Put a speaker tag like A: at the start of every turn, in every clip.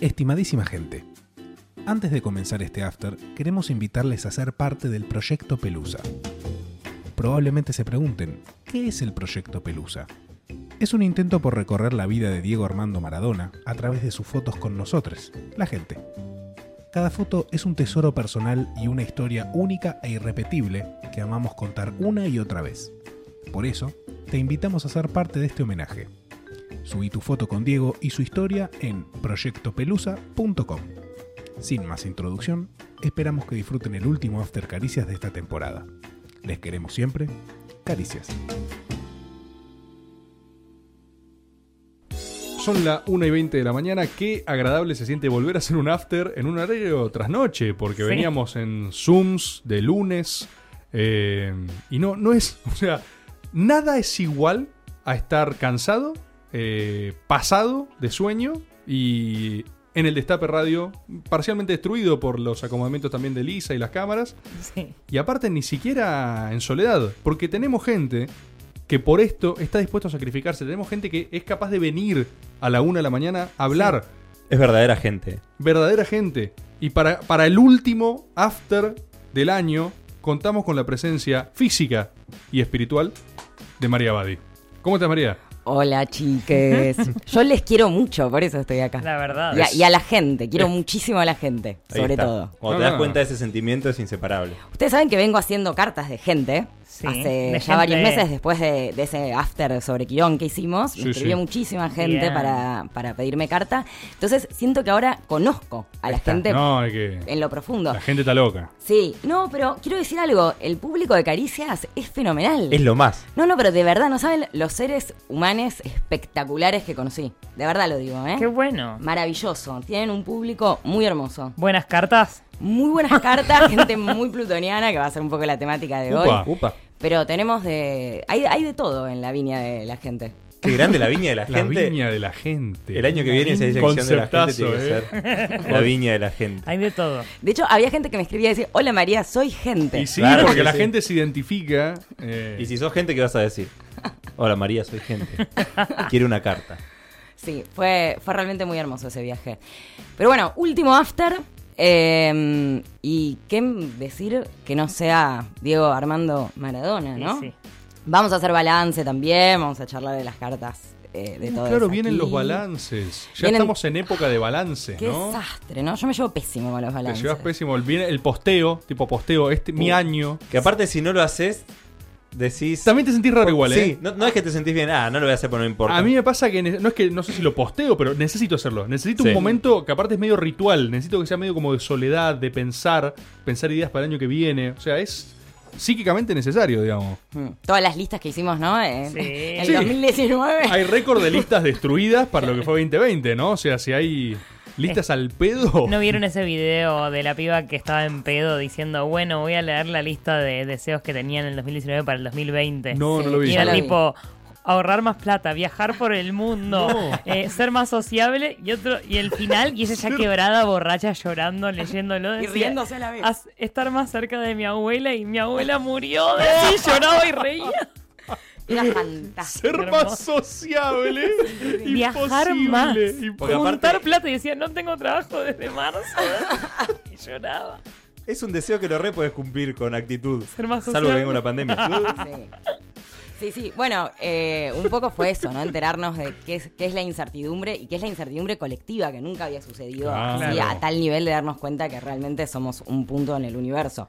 A: Estimadísima gente, antes de comenzar este after, queremos invitarles a ser parte del proyecto Pelusa. Probablemente se pregunten, ¿qué es el proyecto Pelusa? Es un intento por recorrer la vida de Diego Armando Maradona a través de sus fotos con nosotros, la gente. Cada foto es un tesoro personal y una historia única e irrepetible que amamos contar una y otra vez. Por eso, te invitamos a ser parte de este homenaje. Subí tu foto con Diego y su historia en proyectopelusa.com. Sin más introducción, esperamos que disfruten el último After Caricias de esta temporada. Les queremos siempre. Caricias.
B: Son las 1 y 20 de la mañana. Qué agradable se siente volver a hacer un after en un horario trasnoche, porque
C: Sí.
B: veníamos en Zooms de lunes. eh, y no, no es. O sea, nada es igual a estar cansado, eh, pasado de sueño y en el Destape Radio, parcialmente destruido por los acomodamientos también de Lisa y las cámaras.
C: Sí.
B: Y aparte ni siquiera en soledad, porque tenemos gente que por esto está dispuesto a sacrificarse. Tenemos gente que es capaz de venir a la una de la mañana a hablar.
D: Es verdadera gente.
B: Verdadera gente. Y para, para el último after del año, contamos con la presencia física y espiritual de María Badi. ¿Cómo estás, María?
E: Hola, chiques. Yo les quiero mucho, por eso estoy acá.
C: La verdad.
E: Y a, y a la gente, quiero muchísimo a la gente,
D: Ahí
E: sobre
D: está.
E: todo.
D: Cuando
B: No,
D: te das
B: no.
D: cuenta de ese sentimiento es inseparable.
E: Ustedes saben que vengo haciendo cartas de gente.
C: Sí,
E: hace ya
C: gente-
E: varios meses después de, de ese after sobre Quirón que hicimos.
B: Sí,
E: me escribió
B: sí.
E: muchísima gente para, para pedirme carta. Entonces siento que ahora conozco a la
D: está.
E: gente
B: No, es que
E: en lo profundo.
B: la gente está loca.
E: Sí, no, pero quiero decir algo. El público de Caricias es fenomenal.
D: Es lo más.
E: No, no, pero de verdad, no saben los seres humanos espectaculares que conocí. De verdad lo digo, ¿eh?
C: Qué bueno.
E: Maravilloso. Tienen un público muy hermoso.
C: Buenas cartas.
E: Muy buenas cartas, gente muy plutoniana, que va a ser un poco la temática de
B: Upa.
E: hoy.
D: Upa.
E: Pero tenemos de. Hay, hay de todo en la viña de la gente.
D: Qué grande la viña de la
B: La
D: gente.
B: viña de la gente.
D: El año que viene esa sección de la gente tiene que
B: ¿eh?
D: ser la viña de la gente.
C: Hay de todo.
E: De hecho, había gente que me escribía y decía: Hola María, soy gente.
B: Y sí,
D: Claro
B: porque
D: que
B: la
D: sí.
B: gente se identifica. eh,
D: Y si sos gente, ¿qué vas a decir? Hola María, soy gente. Quiero una carta.
E: Sí, fue, fue realmente muy hermoso ese viaje. Pero bueno, último after. Eh, y qué decir que no sea Diego Armando Maradona, ¿no?
C: sí.
E: Vamos a hacer balance también, vamos a charlar de las cartas eh, de todo
B: Claro, vienen
E: aquí.
B: los balances. Ya
E: Vienen-
B: estamos en época de balance,
E: Qué
B: ¿no?
E: desastre, ¿no? Yo me llevo pésimo con los
B: Te
E: balances.
B: llevas pésimo. El, viene el posteo, tipo posteo, este mi año.
D: Que aparte, si no lo haces, decís.
B: También te sentís raro igual,
D: Sí,
B: ¿eh?
D: no, no es que te sentís bien. Ah, no lo voy a hacer, pero no importa.
B: A mí me pasa que no es que no sé si lo posteo, pero necesito hacerlo. Necesito
D: Sí.
B: un momento que aparte es medio ritual. Necesito que sea medio como de soledad, de pensar, pensar ideas para el año que viene. O sea, es psíquicamente necesario, digamos.
E: Mm, Todas las listas que hicimos, ¿no? En,
C: Sí.
E: en el
B: Sí.
E: 2019.
B: Hay récord de listas destruidas para lo que fue 2020, ¿no? O sea, si hay listas al pedo.
C: ¿No vieron ese video de la piba que estaba en pedo diciendo, bueno, voy a leer la lista de deseos que tenían en el 2019 para el 2020?
B: No,
E: Sí,
B: no lo vi.
C: Y era tipo ahorrar más plata, viajar por el mundo,
B: No.
C: eh, ser más sociable y otro y el final y ella ya quebrada, borracha, llorando, leyéndolo
E: Y
C: decía,
E: riéndose a la vez.
C: "As- estar más cerca de mi abuela y mi abuela murió, de sí, lloraba y reía.
E: Fantástico.
B: Ser más sociable.
C: Viajar
B: Imposible,
C: más, juntar plata y decía, no tengo trabajo desde marzo. y lloraba.
D: Es un deseo que lo re puedes cumplir con actitud.
C: Ser más
D: Salvo que
C: sociable.
D: venga una pandemia.
E: Sí. Sí, sí. Bueno, eh, un poco fue eso, ¿no? Enterarnos de qué es, qué es la incertidumbre y qué es la incertidumbre colectiva que nunca había sucedido así, a tal nivel de darnos cuenta que realmente somos un punto en el universo.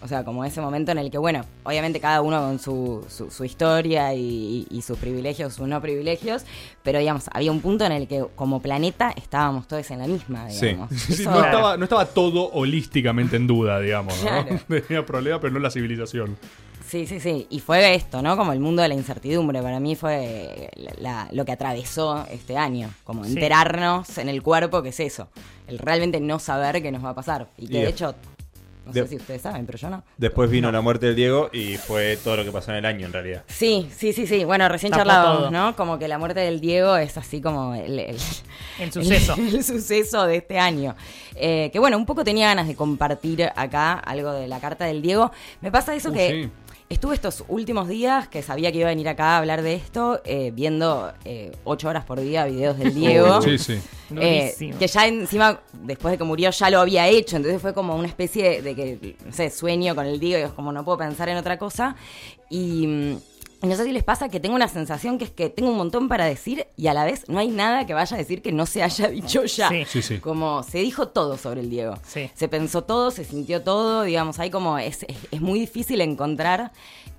E: O sea, como ese momento en el que, bueno, obviamente cada uno con su, su, su historia y, y sus privilegios, sus no privilegios, pero digamos, había un punto en el que como planeta estábamos todos en la misma,
D: Sí.
E: digamos.
B: Sí,
E: Eso-
B: no, estaba, no estaba todo holísticamente en duda, digamos, ¿no?
E: Claro.
B: Tenía problemas, pero no la civilización.
E: Sí, sí, sí. Y fue esto, ¿no? Como el mundo de la incertidumbre. Para mí fue la- lo que atravesó este año. Como
C: Sí.
E: enterarnos en el cuerpo que es eso. El realmente no saber qué nos va a pasar. Y que de hecho, no
D: de-
E: sé si ustedes saben, pero yo no.
D: Después vino la muerte del Diego y fue todo lo que pasó en el año en realidad.
E: Sí, sí, sí, sí. Bueno, recién charlábamos. ¿no? Como que la muerte del Diego es así como el, el-
C: El suceso.
E: El, el suceso de este año. Eh, que bueno, un poco tenía ganas de compartir acá algo de la carta del Diego. Me pasa eso
B: Uh,
E: que
B: sí.
E: Estuve estos últimos días que sabía que iba a venir acá a hablar de esto, eh, viendo eh, ocho horas por día videos del Diego.
B: Sí, sí.
E: Eh, que ya encima, después de que murió, ya lo había hecho. Entonces fue como una especie de que, no sé, sueño con el Diego y es como no puedo pensar en otra cosa. Y, mm, y no sé si les pasa que tengo una sensación que es que tengo un montón para decir y a la vez no hay nada que vaya a decir que no se haya dicho ya.
C: Sí.
B: Sí, sí.
E: Como se dijo todo sobre el Diego.
C: Sí.
E: Se pensó todo, se sintió todo, digamos, hay como, es, es, es muy difícil encontrar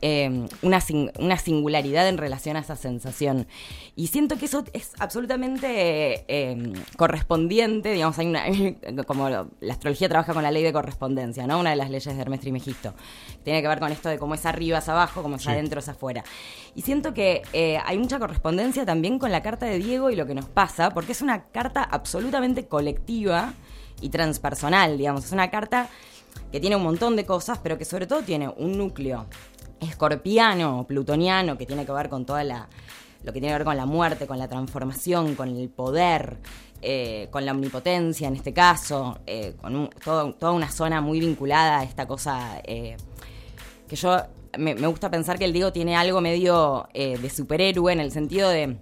E: eh, una, sing- una singularidad en relación a esa sensación. Y siento que eso es absolutamente eh, correspondiente, digamos, hay una, como la astrología trabaja con la ley de correspondencia, ¿no? Una de las leyes de Hermes Trismegisto. Tiene que ver con esto de cómo es arriba es abajo, cómo es
B: Sí.
E: adentro es afuera. Y siento que eh, hay mucha correspondencia también con la carta de Diego y lo que nos pasa, porque es una carta absolutamente colectiva y transpersonal, digamos. Es una carta que tiene un montón de cosas, pero que sobre todo tiene un núcleo escorpiano, plutoniano, que tiene que ver con toda la lo que tiene que ver con la muerte, con la transformación, con el poder, eh, con la omnipotencia en este caso, eh, con un- todo- toda una zona muy vinculada a esta cosa eh, que yo me, me gusta pensar que el Diego tiene algo medio de superhéroe en el sentido de,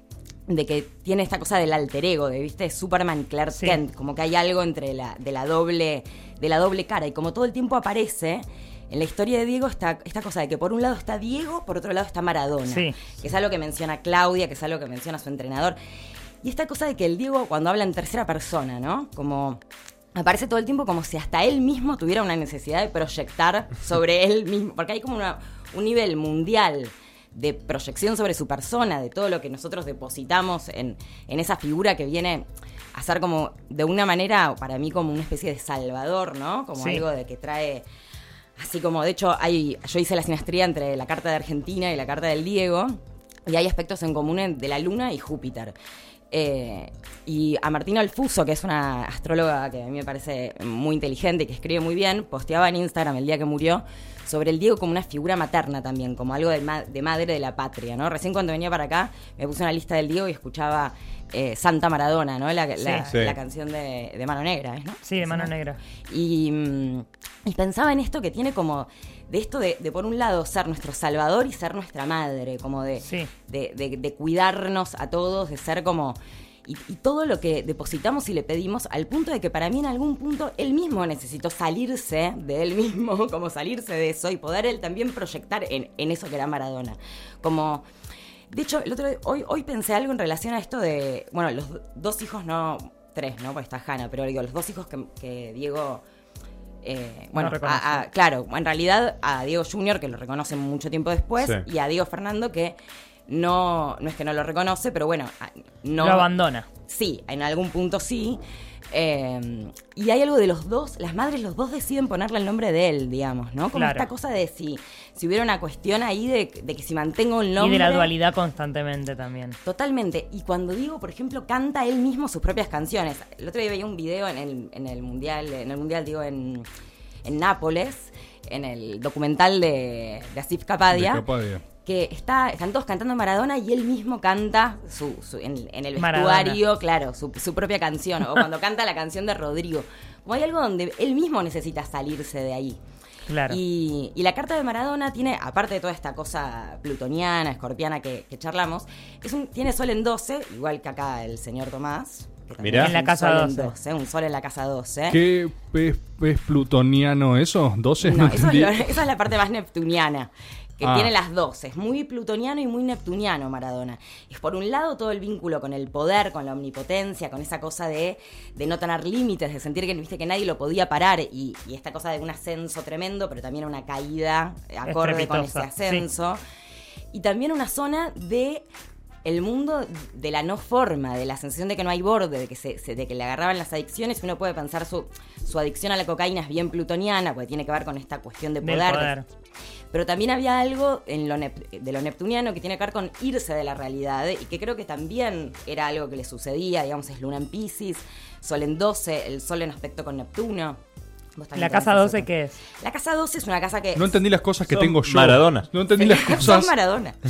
E: de que tiene esta cosa del alter ego, de viste Superman Clark
C: Sí.
E: Kent, como que hay algo entre la, de la doble, de la doble cara, y como todo el tiempo aparece. En la historia de Diego está esta cosa de que por un lado está Diego, por otro lado está Maradona,
C: Sí.
E: que es algo que menciona Claudia, que es algo que menciona su entrenador. Y esta cosa de que el Diego, cuando habla en tercera persona, ¿no? Como aparece todo el tiempo como si hasta él mismo tuviera una necesidad de proyectar sobre él mismo, porque hay como una- un nivel mundial de proyección sobre su persona, de todo lo que nosotros depositamos en, en esa figura que viene a ser como, de una manera, para mí, como una especie de salvador, ¿no? Como
C: Sí.
E: algo de que trae Así como, de hecho, hay, yo hice la sinastría entre la carta de Argentina y la carta del Diego, y hay aspectos en común de la Luna y Júpiter. Eh, y a Martina Alfuso, que es una astróloga que a mí me parece muy inteligente y que escribe muy bien, posteaba en Instagram el día que murió sobre el Diego como una figura materna también, como algo de, ma- de madre de la patria, ¿no? Recién cuando venía para acá me puse una lista del Diego y escuchaba eh, Santa Maradona, ¿no? La, la-
D: Sí.
E: la canción de, de Mano Negra, ¿es, ¿no?
C: Sí, de mano
E: ¿no?
C: negra.
E: Y, mm, y pensaba en esto que tiene como de esto de, de, por un lado ser nuestro salvador y ser nuestra madre, como de,
C: Sí.
E: de, de- de cuidarnos a todos, de ser como... Y, y todo lo que depositamos y le pedimos al punto de que para mí en algún punto él mismo necesitó salirse de él mismo, como salirse de eso y poder él también proyectar en, en eso que era Maradona. Como... De hecho, el otro día- hoy, hoy pensé algo en relación a esto de, bueno, los do- dos hijos no, tres, ¿no? Porque está Hanna, pero digo, los dos hijos que, que Diego, eh, bueno,
C: reconoce.
E: a- a- claro, en realidad a Diego Junior, que lo reconoce mucho tiempo después,
D: Sí.
E: y a Diego Fernando, que no, no es que no lo reconoce, pero bueno, no...
C: Lo abandona.
E: Sí, en algún punto sí. Eh, y hay algo de los dos, las madres, los dos deciden ponerle el nombre de él, digamos, ¿no? Como
C: Claro.
E: esta cosa de si, si hubiera una cuestión ahí de, de que si mantengo el
C: Y
E: nombre.
C: de la dualidad constantemente también.
E: Totalmente. Y cuando digo, por ejemplo, canta él mismo sus propias canciones. El otro día veía un video en el, en el mundial, en el mundial digo en, en Nápoles, en el documental de, de Asif Kapadia,
B: De Capadia.
E: Que está, están todos cantando Maradona y él mismo canta su, su- en, en el
C: Maradona.
E: vestuario, claro, su, su propia canción. O cuando canta la canción de Rodrigo. Como hay algo donde él mismo necesita salirse de ahí.
C: Claro.
E: Y, y la carta de Maradona tiene, aparte de toda esta cosa plutoniana, escorpiana que, que charlamos, es un, tiene sol en 12, igual que acá el señor Tomás.
D: Mirá.
E: es
C: En la
E: un
C: casa
E: sol en
C: 12.
E: un sol en la casa 12.
B: ¿Qué es, es plutoniano eso? ¿12?
E: No, eso es lo- esa es la parte más neptuniana. Que
B: Ah.
E: tiene las dos. Es muy plutoniano y muy neptuniano Maradona. Es por un lado todo el vínculo con el poder, con la omnipotencia, con esa cosa de, de no tener límites, de sentir que viste que nadie lo podía parar. Y, y esta cosa de un ascenso tremendo, pero también una caída acorde con ese
C: sí.
E: ascenso. Y también una zona de el mundo de la no forma, de la sensación de que no hay borde, de que, se, se- de que le agarraban las adicciones. Uno puede pensar su, su adicción a la cocaína es bien plutoniana, porque tiene que ver con esta cuestión de poder. de-
C: poder.
E: Pero también había algo en lo nep- de lo neptuniano que tiene que ver con irse de la realidad y que creo que también era algo que le sucedía, digamos, es Luna en Pisces, Sol en 12, el Sol en aspecto con Neptuno.
C: ¿La casa
E: tenés
C: 12
E: eso.
C: qué es?
E: La casa 12 es una casa que...
B: No entendí las cosas que
D: Son
B: tengo yo.
D: Maradona.
B: No entendí las
E: Son
B: cosas.
E: Maradona.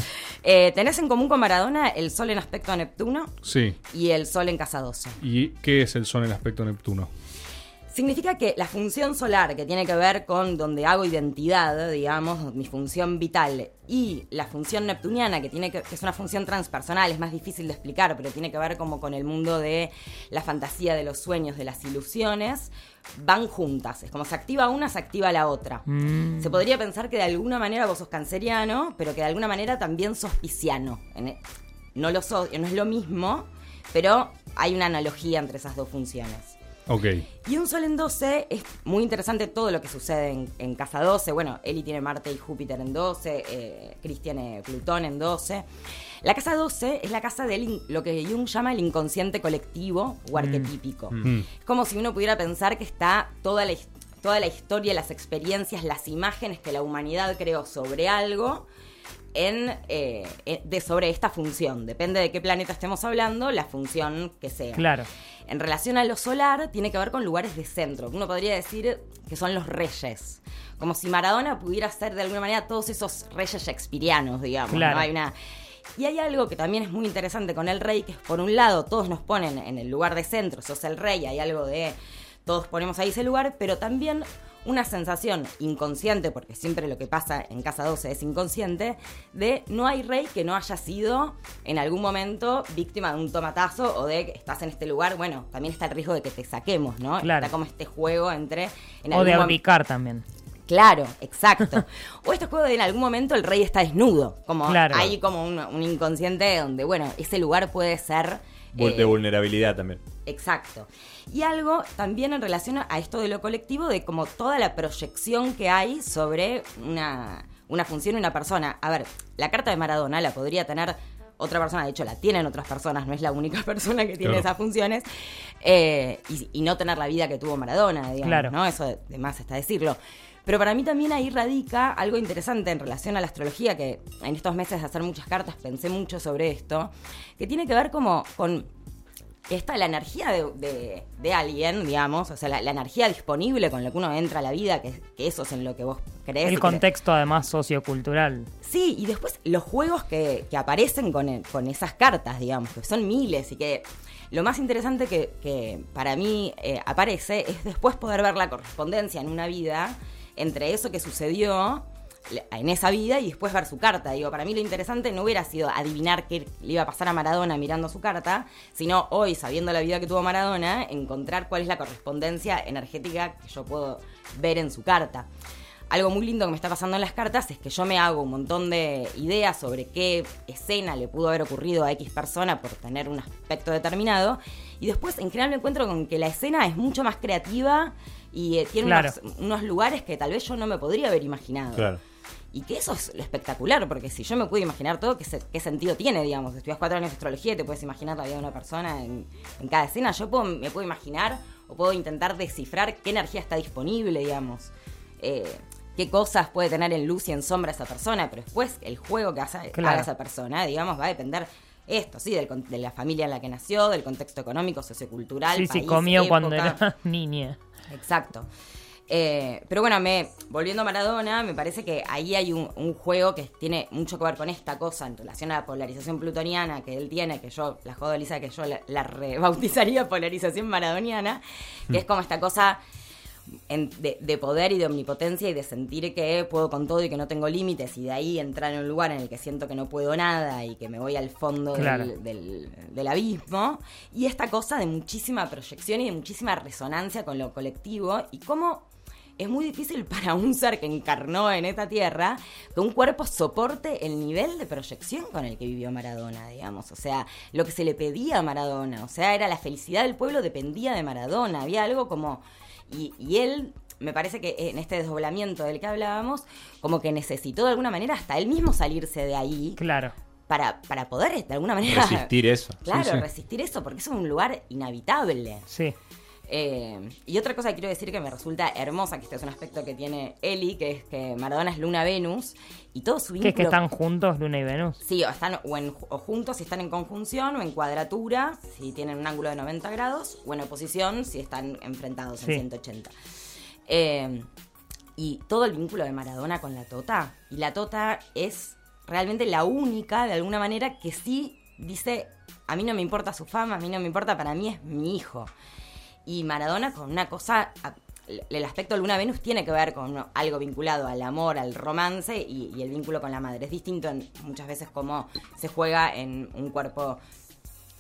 E: Eh, tenés en común con Maradona el Sol en aspecto a Neptuno
B: Sí.
E: y el Sol en casa 12.
B: ¿Y qué es el sol en aspecto Neptuno?
E: Significa que la función solar, que tiene que ver con donde hago identidad, digamos, mi función vital, y la función neptuniana, que, tiene que, que es una función transpersonal, es más difícil de explicar, pero tiene que ver como con el mundo de la fantasía, de los sueños, de las ilusiones, van juntas. Es como se activa una, se activa la otra.
C: Mm.
E: Se podría pensar que de alguna manera vos sos canceriano, pero que de alguna manera también sos pisciano. E- No lo sos, no es lo mismo, pero hay una analogía entre esas dos funciones.
B: Ok.
E: Y un sol en 12 es muy interesante todo lo que sucede en, en casa 12. Bueno, Eli tiene Marte y Júpiter en 12, eh, Chris tiene Plutón en 12. La casa 12 es la casa de lo que Jung llama el inconsciente colectivo o arquetípico.
B: Mm.
E: Es como si uno pudiera pensar que está toda la, toda la historia, las experiencias, las imágenes que la humanidad creó sobre algo en, eh, eh, de sobre esta función. Depende de qué planeta estemos hablando, la función que sea.
C: Claro.
E: En relación a lo solar, tiene que ver con lugares de centro. Uno podría decir que son los reyes. Como si Maradona pudiera ser de alguna manera todos esos reyes shakespearianos, digamos. ¿no?
C: Claro.
E: Hay una... Y hay algo que también es muy interesante con el rey, que es por un lado, todos nos ponen en el lugar de centro, sos el rey, hay algo de todos ponemos ahí ese lugar, pero también una sensación inconsciente, porque siempre lo que pasa en Casa 12 es inconsciente, de no hay rey que no haya sido en algún momento víctima de un tomatazo o de que estás en este lugar, bueno, también está el riesgo de que te saquemos, ¿no?
C: Claro.
E: Está como este juego entre... En
C: O de abdicar también.
E: Claro, exacto. o este juego de en algún momento el rey está desnudo, como
C: Claro.
E: hay como un, un inconsciente donde, bueno, ese lugar puede ser...
D: Vul-
E: eh,
D: De vulnerabilidad también.
E: Exacto. Y algo también en relación a esto de lo colectivo, de como toda la proyección que hay sobre una, una función y una persona. A ver, la carta de Maradona la podría tener otra persona, de hecho la tienen otras personas, no es la única persona que tiene
B: Claro.
E: esas funciones, eh, y, y no tener la vida que tuvo Maradona, digamos,
C: Claro.
E: ¿no? Eso de, de más está decirlo. Pero para mí también ahí radica algo interesante en relación a la astrología, que en estos meses de hacer muchas cartas pensé mucho sobre esto, que tiene que ver como con esta la energía de, de- de alguien, digamos, o sea, la, la energía disponible con lo que uno entra a la vida, que, que eso es en lo que vos crees.
C: El contexto además sociocultural.
E: Sí, y después los juegos que, que aparecen con, el- con esas cartas, digamos, que son miles y que lo más interesante que, que para mí eh, aparece es después poder ver la correspondencia en una vida entre eso que sucedió en esa vida y después ver su carta. Digo, para mí lo interesante no hubiera sido adivinar qué le iba a pasar a Maradona mirando su carta, sino hoy, sabiendo la vida que tuvo Maradona, encontrar cuál es la correspondencia energética que yo puedo ver en su carta. Algo muy lindo que me está pasando en las cartas es que yo me hago un montón de ideas sobre qué escena le pudo haber ocurrido a X persona por tener un aspecto determinado. Y después, en general, me encuentro con que la escena es mucho más creativa y eh, tiene
C: Claro.
E: unos, unos lugares que tal vez yo no me podría haber imaginado.
D: Claro.
E: Y que eso es lo espectacular, porque si yo me puedo imaginar todo, ¿qué, se- qué sentido tiene, digamos? Estudias cuatro años de astrología y te puedes imaginar la vida de una persona en, en cada escena. Yo puedo- me puedo imaginar o puedo intentar descifrar qué energía está disponible, digamos. Eh, qué cosas puede tener en luz y en sombra esa persona, pero después el juego que hace,
C: Claro.
E: haga esa persona, digamos, va a depender esto, sí, del con- de la familia en la que nació, del contexto económico, sociocultural.
C: Sí, sí, comió cuando era niña.
E: Exacto. Eh, pero bueno, me, volviendo a Maradona, me parece que ahí hay un, un juego que tiene mucho que ver con esta cosa en relación a la polarización plutoniana que él tiene, que yo, la jodo Elisa, que yo la, la rebautizaría polarización maradoniana, que es como esta cosa en- de, de poder y de omnipotencia y de sentir que puedo con todo y que no tengo límites y de ahí entrar en un lugar en el que siento que no puedo nada y que me voy al fondo del- del, del abismo. Y esta cosa de muchísima proyección y de muchísima resonancia con lo colectivo y cómo es muy difícil para un ser que encarnó en esta tierra que un cuerpo soporte el nivel de proyección con el que vivió Maradona, digamos. O sea, lo que se le pedía a Maradona, o sea, era la felicidad del pueblo dependía de Maradona. Había algo como... Y, y él, me parece que en este desdoblamiento del que hablábamos, como que necesitó de alguna manera hasta él mismo salirse de ahí
C: Claro.
E: para, para poder de alguna manera...
D: Resistir eso.
E: Claro,
B: Sí, sí.
E: resistir eso, porque es un lugar inhabitable.
C: Sí.
E: Eh, y otra cosa que quiero decir que me resulta hermosa, que este es un aspecto que tiene Eli, que es que Maradona es Luna-Venus, y todo su
C: Que
E: vínculo...
C: es que están juntos Luna y Venus.
E: Sí, o están o, en- o juntos si están en conjunción, o en cuadratura, si tienen un ángulo de 90 grados, o en oposición si están enfrentados
C: Sí.
E: en 180. Eh, y todo el vínculo de Maradona con la Tota. Y la Tota es realmente la única, de alguna manera, que sí dice, a mí no me importa su fama, a mí no me importa, para mí es mi hijo. Y Maradona con una cosa el aspecto Luna Venus tiene que ver con algo vinculado al amor, al romance y, y el vínculo con la madre. Es distinto en, muchas veces como se juega en un cuerpo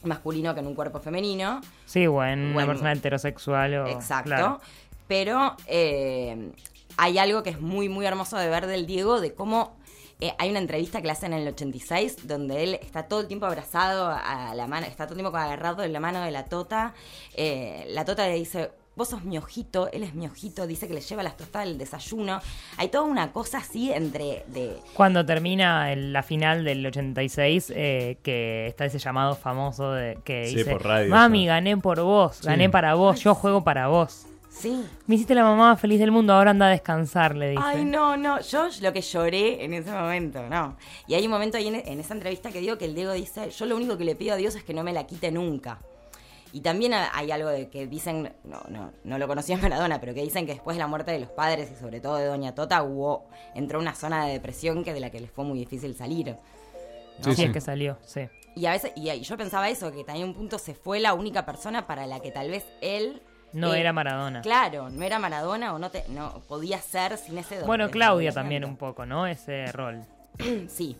E: masculino que en un cuerpo femenino.
C: Sí, o en una persona heterosexual o...
E: Exacto.
C: claro.
E: Pero eh, hay algo que es muy, muy hermoso de ver del Diego, de cómo eh, hay una entrevista que le hacen en el 86, donde él está todo el tiempo abrazado a la mano, está todo el tiempo agarrado de la mano de la Tota. Eh, la Tota le dice, vos sos mi ojito, él es mi ojito, dice que le lleva las tostadas del desayuno. Hay toda una cosa así entre... De,
C: Cuando termina el- la final del 86, eh, que está ese llamado famoso de, que
D: Sí,
C: dice,
D: por radio,
C: Mami,
D: sí.
C: gané por vos, gané
B: Sí.
C: para vos, yo juego para vos.
E: Sí,
C: Me hiciste la mamá más feliz del mundo, ahora anda a descansar, le dice.
E: Ay, no, no, yo lo que lloré en ese momento, no. Y hay un momento ahí en, en esa entrevista que digo que el Diego dice, yo lo único que le pido a Dios es que no me la quite nunca. Y también ha- hay algo de que dicen, no, no, no lo conocía en Maradona, pero que dicen que después de la muerte de los padres y sobre todo de Doña Tota, hubo, entró una zona de depresión que de la que les fue muy difícil salir.
C: Sí,
B: Sí,
C: es que salió, sí.
E: Y a veces, y, y yo pensaba eso, que también un punto se fue la única persona para la que tal vez él
C: No
E: eh,
C: era Maradona.
E: Claro, no era Maradona o no te, no podía ser sin ese
C: Bueno, Claudia también un poco, ¿no? Ese rol.
E: Sí,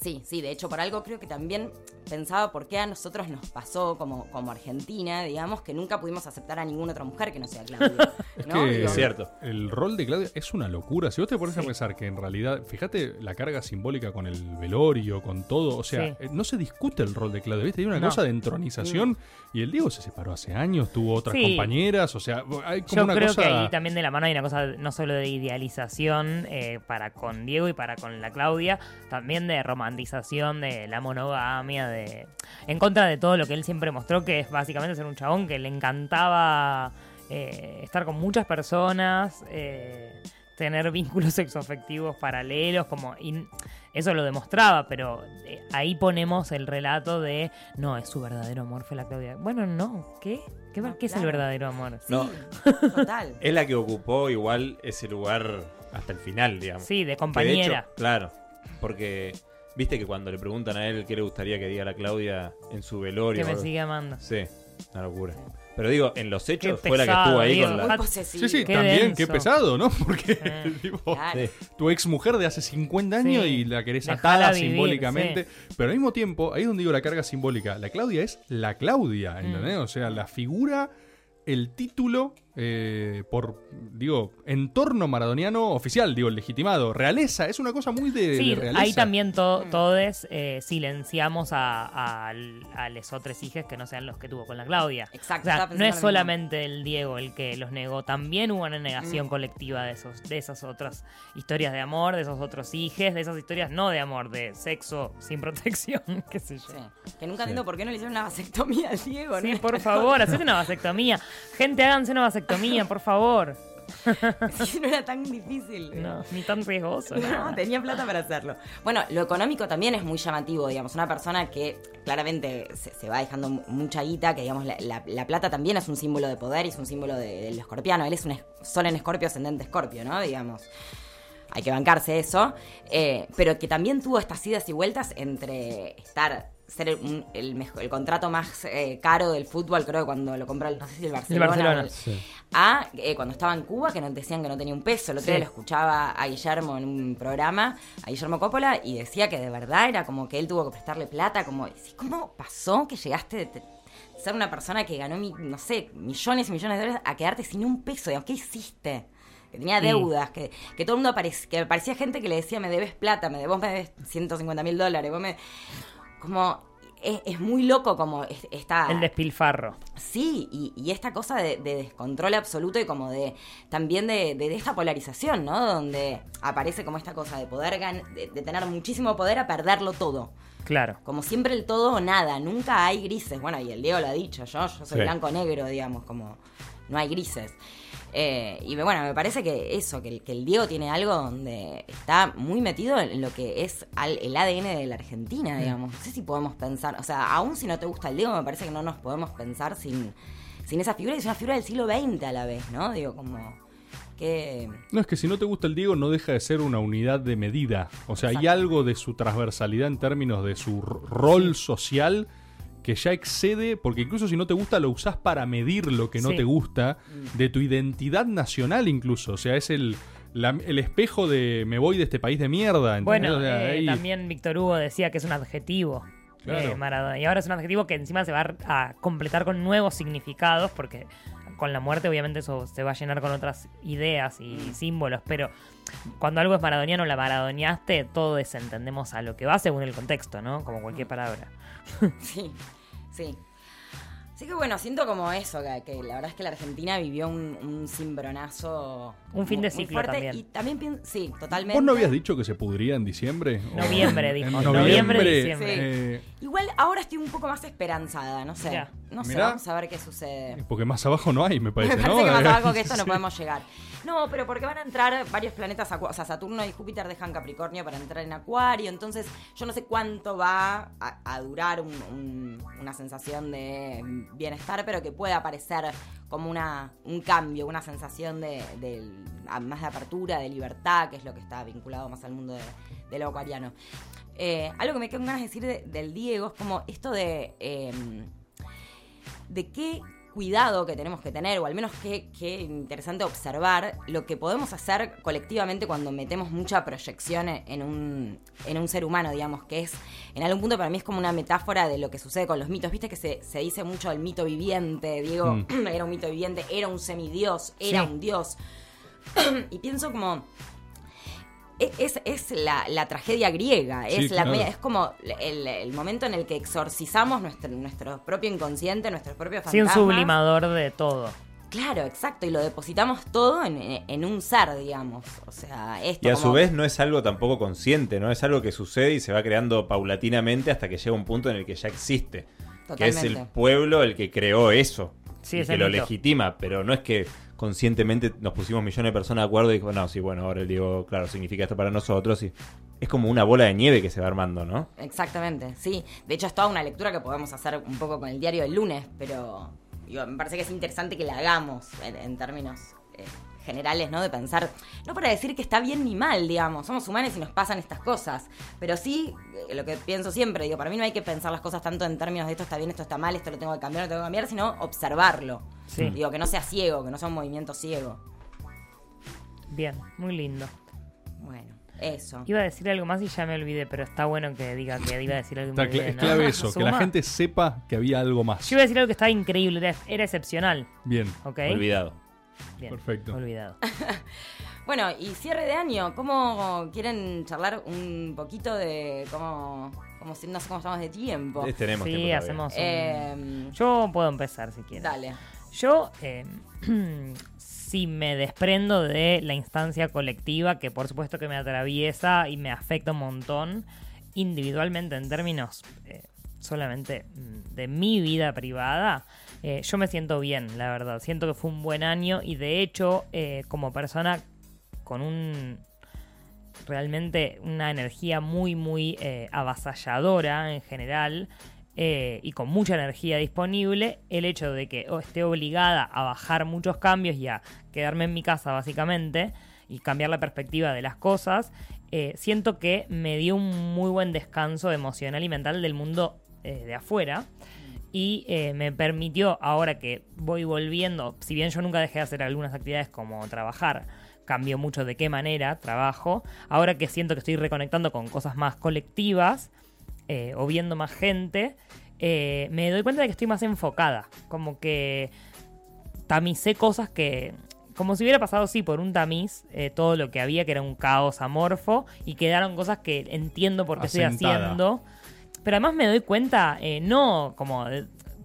E: sí, sí. De hecho, por algo creo que también pensaba por qué a nosotros nos pasó como, como Argentina, digamos, que nunca pudimos aceptar a ninguna otra mujer que no sea Claudia.
B: Es
E: ¿no?
B: que
E: Digo,
D: Es cierto.
B: el rol de Claudia es una locura. Si vos te pones a pensar que en realidad, fíjate la carga simbólica con el velorio, con todo, o sea,
C: Sí.
B: eh, no se discute el rol de Claudia, ¿viste? Hay una
C: No.
B: cosa de entronización y el Diego se separó hace años, tuvo otras
C: Sí.
B: compañeras, o sea, hay como
C: Yo
B: una
C: creo
B: cosa...
C: que ahí también de la mano hay una cosa no solo de idealización eh, para con Diego y para con la Claudia, también de romantización de la monogamia, de en contra de todo lo que él siempre mostró, que es básicamente ser un chabón que le encantaba eh, estar con muchas personas, eh, tener vínculos sexoafectivos paralelos, como y eso lo demostraba, pero eh, ahí ponemos el relato de no, es su verdadero amor, fue la Claudia. Bueno, no, ¿qué? ¿Qué,
E: No,
C: qué es el verdadero amor?
E: Sí,
D: No.
E: total.
D: Es la que ocupó igual ese lugar hasta el final, digamos.
C: Sí, de compañera.
D: hecho, claro, porque viste que cuando le preguntan a él qué le gustaría que diga la Claudia en su velorio.
C: que me sigue amando.
D: Sí, una locura. Pero digo, en los hechos
C: Qué
D: fue la que estuvo ahí con la.
B: Sí, sí,
C: Qué
B: también,
C: denso.
B: qué pesado, ¿no? Porque
C: Eh.
B: tipo,
E: Claro.
B: Tu ex mujer de hace 50 años
C: Sí.
B: y la querés
C: Dejala
B: atada
C: vivir,
B: simbólicamente. Pero al mismo tiempo, ahí es donde digo la carga simbólica. La Claudia es la
C: Mm.
B: Claudia, ¿entendés? O sea, la figura, el título, eh, por, digo, entorno maradoniano oficial, digo, legitimado. Realeza, es una cosa muy de,
C: Sí,
B: de realeza.
C: ahí también to-
E: Mm.
C: todos eh, silenciamos a, a, a los otros hijos que no sean los que tuvo con la Claudia.
E: Exacto,
C: O sea,
E: estaba
C: no es solamente el Diego el que los negó, también hubo una negación
E: Mm.
C: colectiva de esos, de esas otras historias de amor, de esos otros hijos, de esas historias no de amor, de sexo sin protección, qué sé yo.
E: Sí. Que nunca entiendo por qué no le hicieron una vasectomía al Diego.
C: Sí,
E: ¿no?
C: por favor, hacete una vasectomía. Gente, háganse una vasectomía, por favor.
E: Sí, no era tan difícil.
C: No, ni tan riesgoso.
E: No,
C: nada.
E: tenía plata para hacerlo. Bueno, lo económico también es muy llamativo, digamos. Una persona que claramente se, se va dejando mu- mucha guita, que digamos, la, la- la plata también es un símbolo de poder y es un símbolo de- del escorpiano. Él es un sol en escorpio, ascendente escorpio, ¿no? Digamos. Hay que bancarse eso. Eh, pero que también tuvo estas idas y vueltas entre estar ser el, mejor- el contrato más eh, caro del fútbol, creo que cuando lo compró, el- no sé si el Barcelona.
C: Barcelona,
E: el-
B: Sí.
E: a eh, cuando estaba en Cuba, que nos decían que no tenía un peso. El otro día lo escuchaba a Guillermo en un programa, a Guillermo Coppola, y decía que de verdad era como que él tuvo que prestarle plata, como, ¿cómo pasó que llegaste de ser una persona que ganó, mi- no sé, millones y millones de dólares a quedarte sin un peso? Digamos, ¿Qué hiciste? Que tenía deudas, que, que todo el mundo aparecía, que parecía gente que le decía, me debes plata, me, vos me debes 150 mil dólares, vos me... Como, es, es muy loco como es- esta...
C: El despilfarro.
E: Sí, y, y esta cosa de, de descontrol absoluto y como de también de, de esta polarización, ¿no? Donde aparece como esta cosa de poder gan- de, de tener muchísimo poder a perderlo todo.
C: Claro.
E: Como siempre el todo o nada, nunca hay grises. Bueno, y el Diego lo ha dicho, yo, yo soy
D: Sí.
E: blanco-negro, digamos, como no hay grises. Eh, y bueno, me parece que eso, que el, que el Diego tiene algo donde está muy metido en lo que es al- el ADN de la Argentina, digamos. No sé si podemos pensar, o sea, aún si no te gusta el Diego, me parece que no nos podemos pensar sin, sin esa figura, y es una figura del siglo XX a la vez, ¿no? Digo, como que...
B: No, es que si no te gusta el Diego no deja de ser una unidad de medida. O sea, hay algo de su transversalidad en términos de su rol social que ya excede, porque incluso si no te gusta lo usás para medir lo que no
C: Sí.
B: te gusta, de tu identidad nacional incluso, o sea, es el, la- el espejo de me voy de este país de mierda. ¿entendés?
C: Bueno,
B: O sea,
C: eh,
B: ahí-
C: también Víctor Hugo decía que es un adjetivo.
B: Claro.
C: eh, Maradona. Y ahora es un adjetivo que encima se va a completar con nuevos significados, porque con la muerte obviamente eso se va a llenar con otras ideas y símbolos, pero cuando algo es maradoniano, la maradoneaste, todos entendemos a lo que va según el contexto, ¿no? Como cualquier palabra.
E: Sí, sí. Así que bueno, siento como eso, que, que la verdad es que la Argentina vivió un, un cimbronazo.
C: Un fin de
E: muy- muy
C: ciclo
E: fuerte.
C: también.
E: Y también pienso, sí, totalmente.
B: ¿Vos no habías dicho que se pudría en diciembre? ¿O
C: Noviembre, dijo. Noviembre,
B: noviembre,
C: diciembre.
B: eh,
E: Igual ahora estoy un poco más esperanzada, no sé.
C: Mirá.
E: No sé,
B: Mirá.
E: vamos a ver qué sucede.
B: porque más abajo no hay, me
E: Me
B: parece,
E: parece
B: ¿no?
E: que más abajo que esto no
B: sí.
E: podemos llegar. No, pero porque van a entrar varios planetas, o sea, Saturno y Júpiter dejan Capricornio para entrar en Acuario, entonces yo no sé cuánto va a, a durar un- un- una sensación de bienestar, pero que pueda aparecer como una, un cambio, una sensación de, de- más de apertura, de libertad, que es lo que está vinculado más al mundo de, lo acuariano. Eh, algo que me quedan ganas de decir de- del Diego es como esto de... em, de qué cuidado que tenemos que tener, o al menos qué, qué interesante observar lo que podemos hacer colectivamente cuando metemos mucha proyección en en un, en un ser humano, digamos, que es, en algún punto para mí es como una metáfora de lo que sucede con los mitos. Viste que se, se dice mucho del mito viviente, Diego era un mito viviente, era un semidios, era
C: Sí.
E: un dios. y pienso como... Es, es la, la tragedia griega, es,
B: Sí,
E: la
B: claro.
E: es como el, el momento en el que exorcizamos nuestro, nuestro propio inconsciente, nuestros propios
C: Sí, un
E: fantasmas.
C: sublimador de todo.
E: Claro, exacto, y lo depositamos todo en, en un ser, digamos. O sea, esto
D: Y a
E: como-
D: su vez no es algo tampoco consciente, ¿no? Es algo que sucede y se va creando paulatinamente hasta que llega un punto en el que ya existe. Que es el pueblo el que creó eso.
C: Sí,
D: y que lo
C: mito.
D: legitima, pero no es que conscientemente nos pusimos millones de personas de acuerdo y dijo, no, sí, bueno, ahora el Diego, claro, significa esto para nosotros. Y es como una bola de nieve que se va armando, ¿no?
E: Exactamente, sí. De hecho, es toda una lectura que podemos hacer un poco con el diario del lunes, pero me parece que es interesante que la hagamos en, en términos eh, generales, ¿no? De pensar, no para decir que está bien ni mal, digamos, somos humanos y nos pasan estas cosas, pero sí, eh, lo que pienso siempre, digo, para mí no hay que pensar las cosas tanto en términos de esto está bien, esto está mal, esto lo tengo que cambiar, lo tengo que cambiar, sino observarlo.
C: Sí.
E: Digo, que no sea ciego, que no sea un movimiento ciego.
C: Bien, muy lindo.
E: Bueno, eso.
C: Iba a decir algo más y ya me olvidé, pero está bueno que diga que iba a decir algo olvidé,
B: es
C: ¿no?
B: clave eso, que la gente sepa que había algo más.
C: Yo iba a decir algo que estaba increíble, era, era excepcional.
B: Bien,
C: ¿Ok?
D: Olvidado.
C: Bien,
B: Perfecto.
C: Olvidado.
E: Bueno, y cierre de año, ¿cómo quieren charlar un poquito de cómo, cómo si- no sé cómo estamos de tiempo?
D: Tenemos
C: Sí,
D: tiempo
C: hacemos un-
E: Eh,
C: Yo puedo empezar si quieres.
E: dale.
C: Yo, eh, si me desprendo de la instancia colectiva, que por supuesto que me atraviesa y me afecta un montón, individualmente en términos eh, solamente mm, de mi vida privada, eh, yo me siento bien, la verdad. Siento que fue un buen año y de hecho, eh, como persona con un realmente una energía muy, muy eh, avasalladora en general eh, y con mucha energía disponible, el hecho de que oh, esté obligada a bajar muchos cambios y a quedarme en mi casa básicamente y cambiar la perspectiva de las cosas, siento que me dio un muy buen descanso emocional y mental del mundo de afuera y eh, me permitió, ahora que voy volviendo, si bien yo nunca dejé de hacer algunas actividades como trabajar, cambio mucho de qué manera trabajo, ahora que siento que estoy reconectando con cosas más colectivas eh, o viendo más gente, eh, me doy cuenta de que estoy más enfocada, como que tamicé cosas que... Como si hubiera pasado, sí, por un tamiz, todo lo que había, que era un caos amorfo, y quedaron cosas que entiendo por qué estoy haciendo. Pero además me doy cuenta, eh, no como.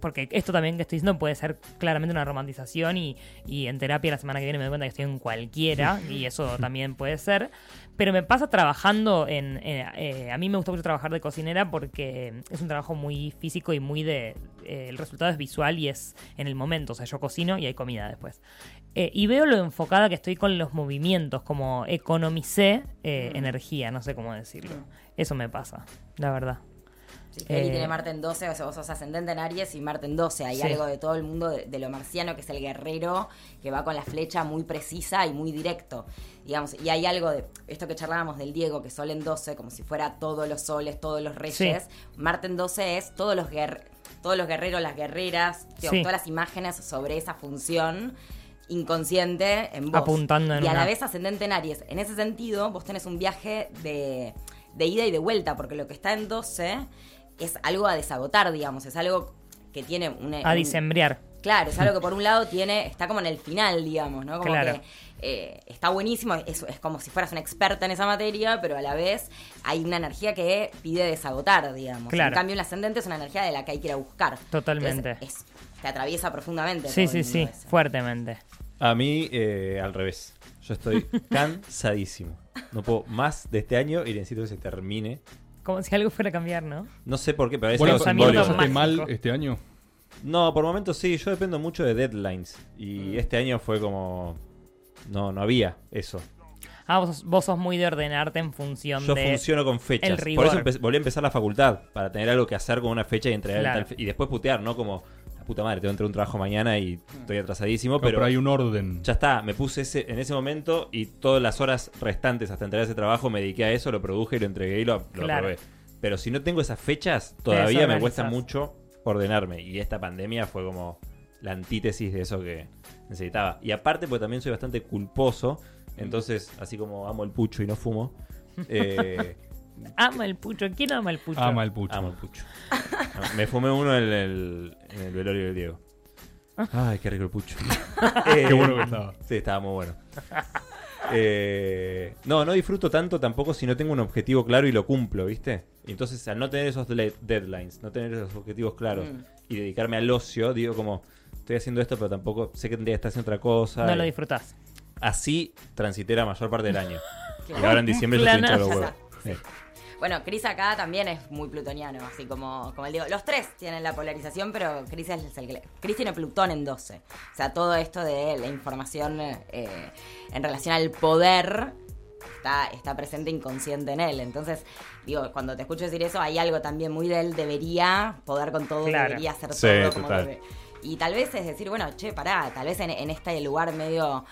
C: porque esto también que estoy diciendo puede ser claramente una romantización y, y en terapia la semana que viene me doy cuenta que estoy en cualquiera y eso también puede ser. Pero me pasa trabajando en... en- eh, a mí me gusta mucho trabajar de cocinera porque es un trabajo muy físico y muy de... eh, el resultado es visual y es en el momento. O sea, yo cocino y hay comida después. Eh, y veo lo enfocada que estoy con los movimientos, como economicé eh, energía, no sé cómo decirlo. Eso me pasa, la verdad.
E: Sí, Feli
C: Eh,
E: tiene Marte en 12, o sea, vos sos ascendente en Aries y Marte en 12. Hay
C: Sí.
E: algo de todo el mundo de, de lo marciano que es el guerrero que va con la flecha muy precisa y muy directo. Digamos, y hay algo de esto que charlábamos del Diego, que Sol en 12, como si fuera todos los soles, todos los reyes. Marte en 12 es todos los guerreros. todos los guerreros, las guerreras,
C: Sí.
E: todas las imágenes sobre esa función inconsciente en vos.
C: Apuntando en
E: y a la vez ascendente en Aries. En ese sentido, vos tenés un viaje de, de ida y de vuelta, porque lo que está en 12 es algo a desagotar, digamos, es algo que tiene una...
C: A
E: un-
C: disembriar.
E: Claro, es algo que por un lado tiene, está como en el final, digamos, ¿no? Como
C: Claro.
E: que eh, está buenísimo, es, es como si fueras una experta en esa materia, pero a la vez hay una energía que pide desagotar, digamos.
C: Claro.
E: En cambio, el ascendente es una energía de la que hay que ir a buscar.
C: Totalmente.
E: Entonces, es- te atraviesa profundamente.
C: Sí, sí, sí,
E: ese.
C: fuertemente.
D: A mí, eh, al revés. Yo estoy cansadísimo. No puedo más de este año y necesito que se termine.
C: Como si algo fuera a cambiar, ¿no?
D: No sé por qué, pero es
B: Bueno,
D: algo
C: pensamiento
B: ¿vos
D: simbólico.
B: pasaste
C: mágico.
B: mal este año?
D: No, por momentos sí. Yo dependo mucho de deadlines.
C: Mm.
D: Y este año fue como... No, no había eso.
C: Ah, vos, sos- vos sos muy de ordenarte en función
D: Yo
C: de...
D: funciono con fechas.
C: el
D: Por eso volví a empezar la facultad. Para tener algo que hacer con una fecha y entregar
C: Claro.
D: tal fe- Y después putear, ¿no? Como... Puta madre, tengo que entrar a un trabajo mañana y estoy atrasadísimo. Pero
B: pero hay un orden.
D: Ya está, me puse ese, en ese momento y todas las horas restantes hasta entregar ese trabajo me dediqué a eso, lo produje y lo entregué y lo, lo
C: Claro.
D: Pero si no tengo esas fechas, todavía me cuesta mucho ordenarme. Y esta pandemia fue como la antítesis de eso que necesitaba. Y aparte, porque también soy bastante culposo, entonces, así como amo el pucho y no fumo, eh,
C: Ama el pucho. ¿Quién ama el pucho?
B: Ama el pucho.
D: amo el pucho. Me fumé uno en el, en el velorio del Diego. Ay, qué rico el pucho. Eh,
B: Qué bueno que estaba.
D: Sí, estaba muy bueno. Eh, no, no disfruto tanto tampoco si no tengo un objetivo claro y lo cumplo, ¿viste? Entonces, al no tener esos deadlines, no tener esos objetivos claros
E: Mm.
D: y dedicarme al ocio, digo como, estoy haciendo esto, pero tampoco sé que tendría que estar haciendo otra cosa.
C: No
D: y
C: lo disfrutás.
D: Así transité la mayor parte del año. Y ahora en diciembre yo estoy hinchado los huevos. Sí.
E: Bueno, Chris acá también es muy plutoniano, así como, como él digo. Los tres tienen la polarización, pero Chris es el que... Chris tiene Plutón en 12. O sea, todo esto de la información eh, en relación al poder está, está presente inconsciente en él. Entonces, digo, cuando te escucho decir eso, hay algo también muy de él, debería poder con todo,
C: Claro.
E: debería hacer
D: Sí,
E: todo como
D: total.
E: Y tal vez es decir, bueno, che, pará, tal vez en, en este lugar medio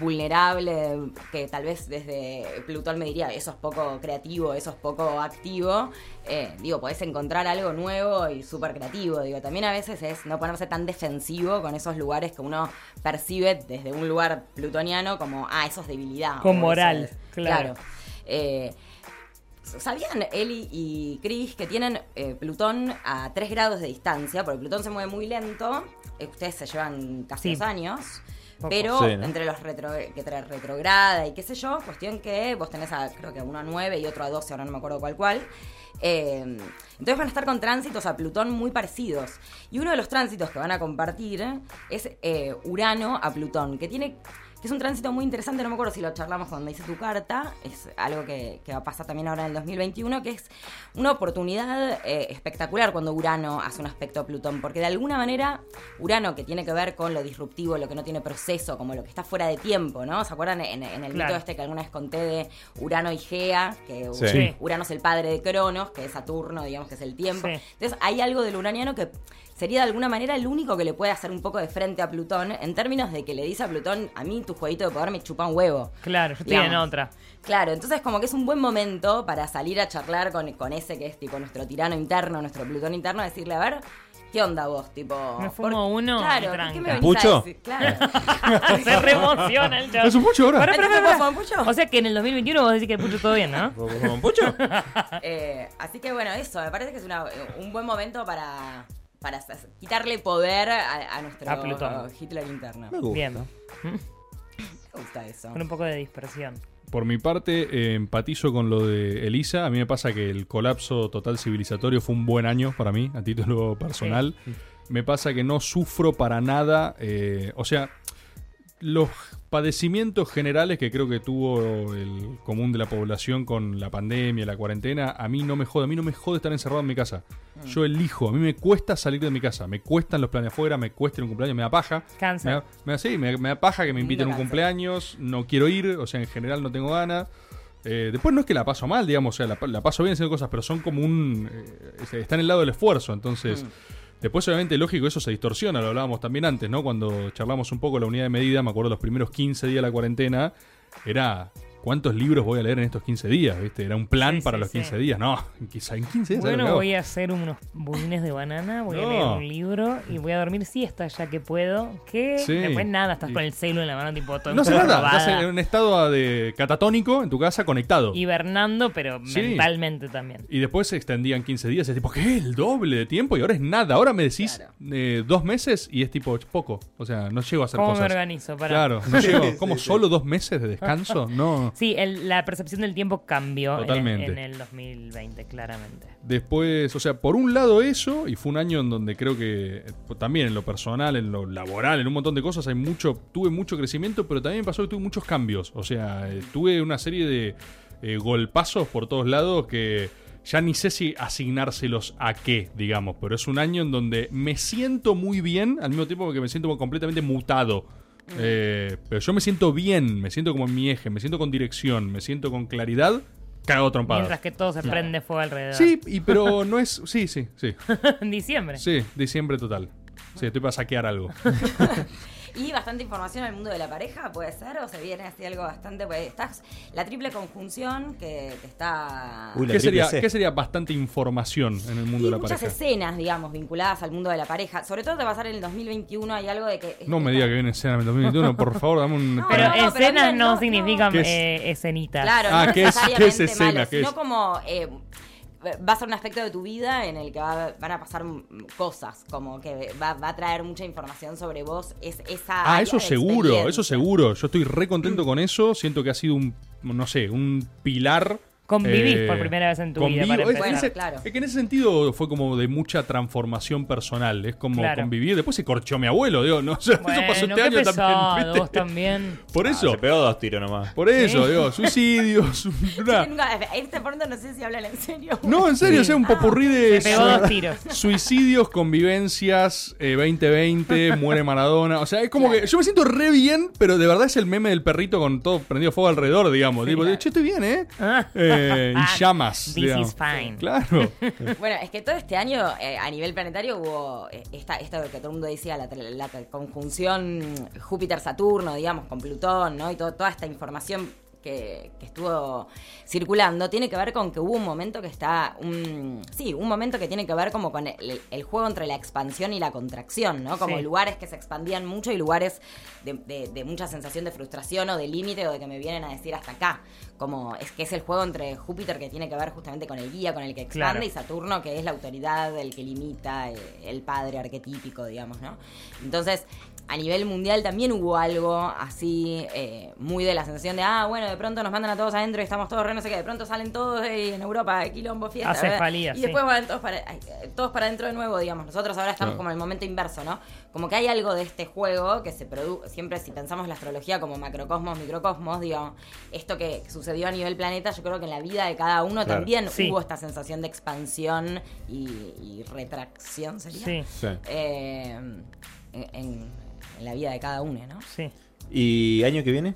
E: vulnerable, que tal vez desde Plutón me diría, eso es poco creativo, eso es poco activo, eh, digo, podés encontrar algo nuevo y súper creativo. Digo, también a veces es no ponerse tan defensivo con esos lugares que uno percibe desde un lugar plutoniano como, ah, eso es debilidad.
C: Con moral,
E: es-
C: claro.
E: Eh, ¿Sabían Eli y Chris que tienen eh, Plutón a 3 grados de distancia? Porque Plutón se mueve muy lento. eh, Ustedes se llevan casi
C: Sí.
E: dos años.
C: Poco.
E: Pero
D: Sí, ¿no?
E: entre los retro, que trae retrograda y qué sé yo, cuestión que vos tenés a, creo que uno a 9 y otro a 12, ahora no me acuerdo cuál cuál. Eh, entonces van a estar con tránsitos a Plutón muy parecidos. Y uno de los tránsitos que van a compartir es eh, Urano a Plutón, que tiene es un tránsito muy interesante, no me acuerdo si lo charlamos cuando hice tu carta, es algo que, que va a pasar también ahora en el 2021, que es una oportunidad eh, espectacular cuando Urano hace un aspecto a Plutón, porque de alguna manera Urano, que tiene que ver con lo disruptivo, lo que no tiene proceso, como lo que está fuera de tiempo, ¿no? ¿Se acuerdan en, en el
C: Claro.
E: mito este que alguna vez conté de Urano y Gea, que
D: Sí.
C: Sí.
E: Urano es el padre de Cronos, que es Saturno, digamos que es el tiempo.
C: Sí.
E: Entonces hay algo del uraniano que sería de alguna manera el único que le puede hacer un poco de frente a Plutón, en términos de que le dice a Plutón, a mí tu jueguito de poder me chupa un huevo.
C: Claro, yo estoy en otra.
E: Claro, entonces como que es un buen momento para salir a charlar con, con ese que es tipo nuestro tirano interno, nuestro Plutón interno, decirle, a ver, ¿qué onda vos? Tipo,
C: Me fumo
E: ¿por-
C: uno
E: Claro, ¿por
C: tranca.
E: qué me venís
D: ¿Pucho?
E: a decir? Claro.
C: Se reemociona el chaval.
B: ¿Es un pucho ahora?
C: Pará, pará,
E: ¿Entonces
C: pará.
E: pucho?
C: O sea que en el 2021 vos decís que pucho todo bien, ¿no?
D: ¿Vos como un pucho?
E: Eh, así que bueno, eso, me parece que es una- un buen momento para, para quitarle poder a, a nuestro
C: A Plutón.
E: Hitler interno.
D: Me gusta.
C: Bien.
E: Me gusta eso.
C: Con un poco de dispersión.
B: Por mi parte, eh, empatizo con lo de Elisa. A mí me pasa que el colapso total civilizatorio fue un buen año para mí, a título personal. Me pasa que no sufro para nada. eh, o sea, los padecimientos generales que creo que tuvo el común de la población con la pandemia, la cuarentena, a mí no me jode. A mí no me jode estar encerrado en mi casa. Yo elijo. A mí me cuesta salir de mi casa. Me cuestan los planes afuera, me cuesta un cumpleaños, me da paja.
C: Cáncer.
B: Me da, me da- sí, me, me da paja que me inviten a un cumpleaños, no quiero ir, o sea, en general no tengo ganas. Eh, después no es que la paso mal, digamos, o sea, la, la paso bien haciendo cosas, pero son como un... eh, es- está en el lado del esfuerzo, entonces... Después, obviamente, lógico, eso se distorsiona, lo hablábamos también antes, ¿no? Cuando charlamos un poco la unidad de medida, me acuerdo los primeros 15 días de la cuarentena, era ¿cuántos libros voy a leer en estos 15 días? ¿Viste? Era un plan
C: Sí,
B: para
C: sí,
B: los
C: sí.
B: 15 días. No, quizá en 15 días. ¿sabes lo que
C: Bueno, voy a hacer unos budines de banana, voy
B: No.
C: a leer un libro y voy a dormir siesta ya que puedo. Que
B: Sí.
C: después nada, estás
B: Y-
C: con el celu en la mano, tipo todo
B: No hace nada,
C: robada,
B: estás en un estado de catatónico en tu casa conectado.
C: hibernando, pero mentalmente también.
B: Y después se extendían 15 días. Es tipo, ¿qué? El doble de tiempo y ahora es nada. Ahora me decís
E: Claro.
B: eh, dos meses y es tipo poco. O sea, no llego a hacer
C: ¿Cómo me
B: cosas.
C: organizo? Para...
B: Claro, no llego. ¿Cómo solo dos meses de descanso? No.
C: Sí, el- la percepción del tiempo cambió en-
B: Totalmente.
C: En, el 2020, claramente.
B: Después, o sea, por un lado eso, y fue un año en donde creo que eh, también en lo personal, en lo laboral, en un montón de cosas, hay mucho, tuve mucho crecimiento, pero también me pasó que tuve muchos cambios. O sea, eh, tuve una serie de eh, golpazos por todos lados que ya ni sé si asignárselos a qué, digamos, pero es un año en donde me siento muy bien, al mismo tiempo que me siento completamente mutado. Eh, pero yo me siento bien, me siento como en mi eje, me siento con dirección, me siento con claridad, cago trompadas.
C: Mientras que todo se prende fuego alrededor.
B: Sí, y, pero no es. Sí, sí, sí.
C: en diciembre.
B: Sí, diciembre total. Sí, estoy para saquear algo.
E: Y bastante información al mundo de la pareja, puede ser, o se viene así algo bastante. Pues estás la triple conjunción que, que está.
D: Uy,
B: ¿Qué sería. ¿Qué sería bastante información en el mundo
E: y
B: de la
E: muchas
B: pareja?
E: escenas, digamos, vinculadas al mundo de la pareja. Sobre todo te va a pasar en el 2021, hay algo de que.
B: No me diga que viene escena en 2021, por favor, dame un.
E: No,
C: Pero
E: no, no, pero
C: escenas no,
E: no,
C: significan eh, escenitas.
E: Claro,
B: Ah,
E: no
B: ¿qué es-
E: necesariamente
B: qué es escena?
E: malo,
B: ¿Qué
E: sino
B: es?
E: como eh, va a ser un aspecto de tu vida en el que va- van a pasar cosas, como que va, va a traer mucha información sobre vos. Es, esa
B: Ah, eso seguro, eso seguro. Yo estoy re contento con eso. Siento que ha sido un, no sé, un pilar.
C: Convivís
B: eh,
C: por primera vez en tu vida, para
B: es,
C: empezar.
B: en ese-
E: Claro.
B: es que en ese sentido fue como de mucha transformación personal. Es como
C: Claro.
B: convivir. Después se corchó mi abuelo, digo, no sé,
C: Bueno,
B: eso pasó este año
C: pesado,
B: también. ¿viste?
C: vos también.
B: Por
D: Ah,
B: eso,
D: se pegó dos tiros nomás.
B: por eso,
C: Sí.
B: digo, suicidios. una-
E: Sí, este punto no sé si hablan en serio.
B: No, en serio, o sea, un popurrí de
C: Se pegó dos tiros.
B: suicidios, convivencias, eh, 2020, muere Maradona. O sea, es como
E: Claro.
B: que yo me siento re bien, pero de verdad es el meme del perrito con todo prendido fuego alrededor, digamos. tipo,
E: claro.
B: che, estoy bien, ¿eh?
C: Ah.
B: Eh, y llamas.
C: This
B: digamos.
C: is fine.
B: Claro.
E: Bueno, es que todo este año eh, a nivel planetario hubo eh, esta, esta que todo el mundo decía, la, la conjunción Júpiter-Saturno, digamos, con Plutón, ¿no? Y todo- toda esta información que, que estuvo circulando tiene que ver con que hubo un momento que está, un, sí, un momento que tiene que ver como con el, el juego entre la expansión y la contracción, ¿no? Como
C: Sí.
E: lugares que se expandían mucho y lugares de, de- de mucha sensación de frustración o de límite o de que me vienen a decir hasta acá. Como es que es el juego entre Júpiter que tiene que ver justamente con el guía, con el que expande
C: Claro.
E: y Saturno que es la autoridad, el que limita, eh, el padre arquetípico, digamos, ¿no? Entonces, a nivel mundial también hubo algo así, eh, muy de la sensación de, ah, bueno, de pronto nos mandan a todos adentro y estamos todos re no sé qué, de pronto salen todos eh, en Europa, quilombo, fiesta. Y
C: sí.
E: después van todos para, todos para adentro de nuevo, digamos. Nosotros ahora estamos como en el momento inverso, ¿no? Como que hay algo de este juego que se produce, siempre si pensamos la astrología como macrocosmos, microcosmos, digo, esto que sucedió a nivel planeta, yo creo que en la vida de cada uno
D: Claro.
E: también
C: Sí.
E: hubo esta sensación de expansión y, y retracción, ¿sería?
C: Sí,
D: Sí.
E: Eh, en, en- en la vida de cada uno, ¿no?
C: sí.
D: ¿Y año que viene?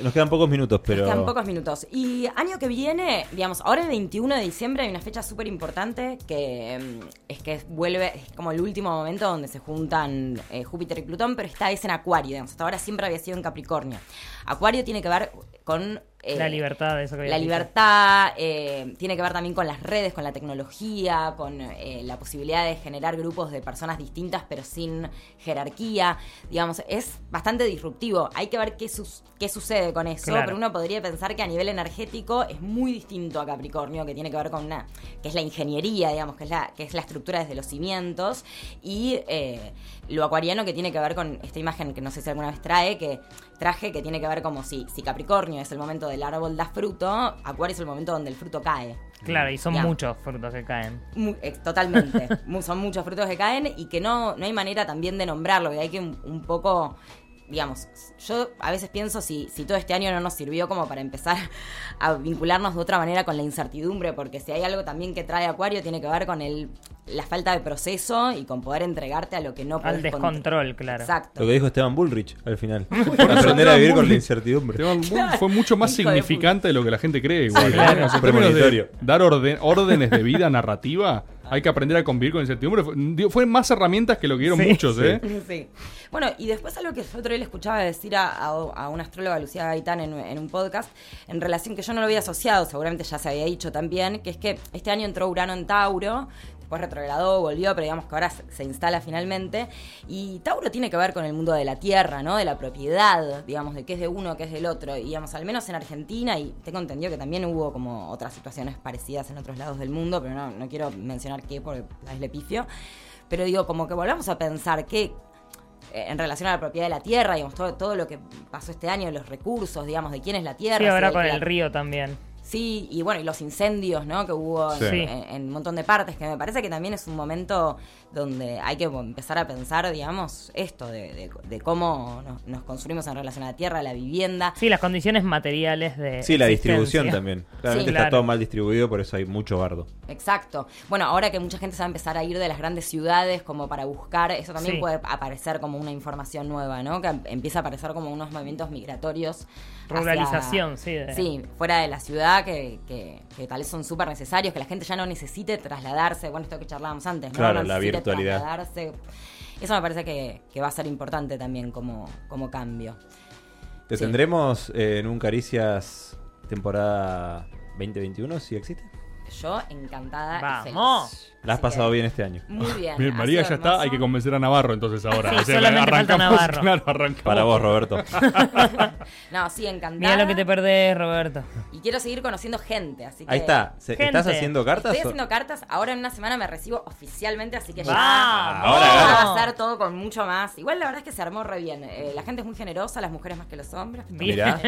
D: Nos quedan pocos minutos, pero.
E: Nos quedan pocos minutos. Y año que viene, digamos, ahora el 21 de diciembre hay una fecha súper importante que mm, es que vuelve, es como el último momento donde se juntan eh, Júpiter y Plutón, pero esta vez en Acuario, digamos. Hasta ahora siempre había sido en Capricornio. Acuario tiene que ver con... eh,
C: la libertad de eso que
E: la libertad eh, tiene que ver también con las redes, con la tecnología, con eh, la posibilidad de generar grupos de personas distintas pero sin jerarquía. Digamos, es bastante disruptivo. Hay que ver qué, sus- qué sucede con eso,
C: Claro.
E: pero uno podría pensar que a nivel energético es muy distinto a Capricornio, que tiene que ver con una, que es la ingeniería, digamos, que es la, que es la estructura desde los cimientos, y lo acuariano que tiene que ver con esta imagen que no sé si alguna vez trae, que traje que tiene que ver como si, si Capricornio es el momento del árbol da fruto, Acuario es el momento donde el fruto cae.
C: Claro, y son muchos frutos que caen.
E: Eh, totalmente. Son muchos frutos que caen y que no, no hay manera también de nombrarlo, que hay que un, un poco, digamos, yo a veces pienso si, si todo este año no nos sirvió como para empezar a vincularnos de otra manera con la incertidumbre, porque si hay algo también que trae Acuario tiene que ver con el, la falta de proceso y con poder entregarte a lo que no
C: Al
E: puedes
C: descontrol, claro.
E: Exacto.
D: Lo que dijo Esteban Bullrich al final. Aprender a vivir con la incertidumbre.
B: Esteban Bull fue mucho más
E: Hijo
B: significante de lo que la gente cree. Igual, ¿eh?
D: claro.
B: O sea, dar orden- órdenes de vida narrativa, Hay que aprender a convivir con incertidumbre. Fue, fue más herramientas que lo que dieron
C: Sí.
B: muchos,
D: Sí.
B: ¿eh?
E: Sí. Bueno, y después algo que otro día le escuchaba decir a, a, a una astróloga, Lucía Gaitán, en, en un podcast, en relación que yo no lo había asociado, seguramente ya se había dicho también, que es que este año entró Urano en Tauro, después retrogradó, volvió, pero digamos que ahora se, instala finalmente. Y Tauro tiene que ver con el mundo de la tierra, ¿no? De la propiedad, digamos, de qué es de uno, qué es del otro. Y digamos, al menos en Argentina, y tengo entendido que también hubo como otras situaciones parecidas en otros lados del mundo, pero no, no quiero mencionar qué porque es le pifio. Pero digo, como que volvamos a pensar que eh, en relación a la propiedad de la tierra, digamos, todo, todo lo que pasó este año, los recursos, digamos, de quién es la tierra.
C: Sí, ahora con el río también.
E: Sí, y bueno, y los incendios, ¿no? Que hubo en-
B: Sí.
E: en, en un montón de partes, que me parece que también es un momento donde hay que empezar a pensar, digamos, esto de, de- de cómo nos, nos construimos en relación a la tierra, a la vivienda.
C: Sí, las condiciones materiales de.
D: Sí, la distribución también. Claramente
C: Sí,
D: está
C: claro.
D: todo mal distribuido, por eso hay mucho bardo.
E: Exacto. Bueno, ahora que mucha gente se va a empezar a ir de las grandes ciudades como para buscar, eso también
C: Sí.
E: puede aparecer como una información nueva, ¿no? Que em- empieza a aparecer como unos movimientos migratorios. Hacia-
C: Ruralización, sí. de-
E: Sí, fuera de la ciudad, que, que, que tal vez son súper necesarios, que la gente ya no necesite trasladarse. Bueno, esto que charlábamos antes, ¿no?
D: Claro,
E: No
D: la virtualidad.
E: trasladarse. Eso me parece que, que va a ser importante también como, como cambio.
D: ¿Te
E: Sí.
D: tendremos eh, en un Caricias temporada 2021, si existe?
E: Yo encantada y
C: ¡Vamos!
E: feliz.
D: ¿La has
E: Así
D: pasado
E: que,
D: bien este año?
E: Muy bien.
B: Bien,
E: ha
B: María
E: sido
B: ya está,
E: hermoso.
B: hay que convencer a Navarro entonces ahora.
C: Sí, solamente falta Navarro.
B: Claro, arrancamos.
D: Para vos, Roberto.
E: No, sí, encantada.
C: Mira lo que te perdés, Roberto.
E: Y quiero seguir conociendo gente, así que...
D: Ahí está. Se-
C: Gente.
D: ¿Estás haciendo cartas?
E: Estoy
D: o-
E: haciendo cartas, ahora en una semana me recibo oficialmente, así que ya
C: ¡Vamos!
D: Ahora
E: va a ser todo con mucho más. Igual la verdad es que se armó re bien. Eh, la gente es muy generosa, las mujeres más que los hombres.
D: Mirá.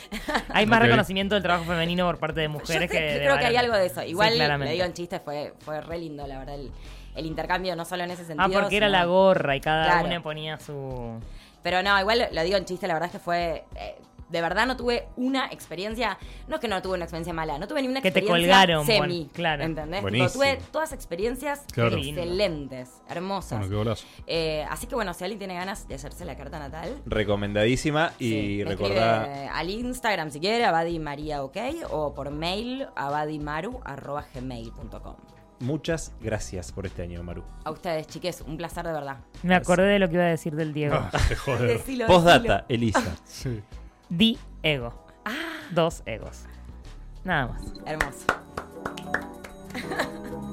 C: Hay más
B: Ok.
C: reconocimiento del trabajo femenino por parte de
E: Yo,
C: mujeres
E: sé-
C: que.
E: yo
C: de
E: creo que hay
C: varones.
E: algo de eso.
C: Sí,
E: Igual,
C: claramente.
E: le digo en chiste, fue, fue re lindo, la verdad, el, el intercambio, no solo en ese
C: Ah,
E: sentido.
C: porque era la gorra y cada
E: Claro.
C: una ponía su.
E: Pero no, igual lo digo en chiste, la verdad es que fue... eh, de verdad no tuve una experiencia, no es que no tuve una experiencia mala, no tuve ni una
C: Que te colgaron,
E: semi,
C: bueno, claro.
E: ¿entendés? Tipo, tuve todas experiencias
B: Claro.
E: excelentes, hermosas.
B: Bueno, qué golazo.
E: Eh, así que bueno, si alguien tiene ganas de hacerse la carta natal,
D: Recomendadísima. Y
E: sí, me
D: recordá.
E: escribe al Instagram si quiere, Abadi María OK, o por mail, abadimaru.gmail.com.
D: Muchas gracias por este año, Maru.
E: A ustedes, chiques, un placer de verdad.
C: Me acordé de lo que iba a decir del Diego.
B: Ah, joder.
E: Decilo,
D: Postdata, Elisa.
B: Sí.
C: Di ego.
E: Ah.
C: Dos egos. Nada más.
E: Hermoso.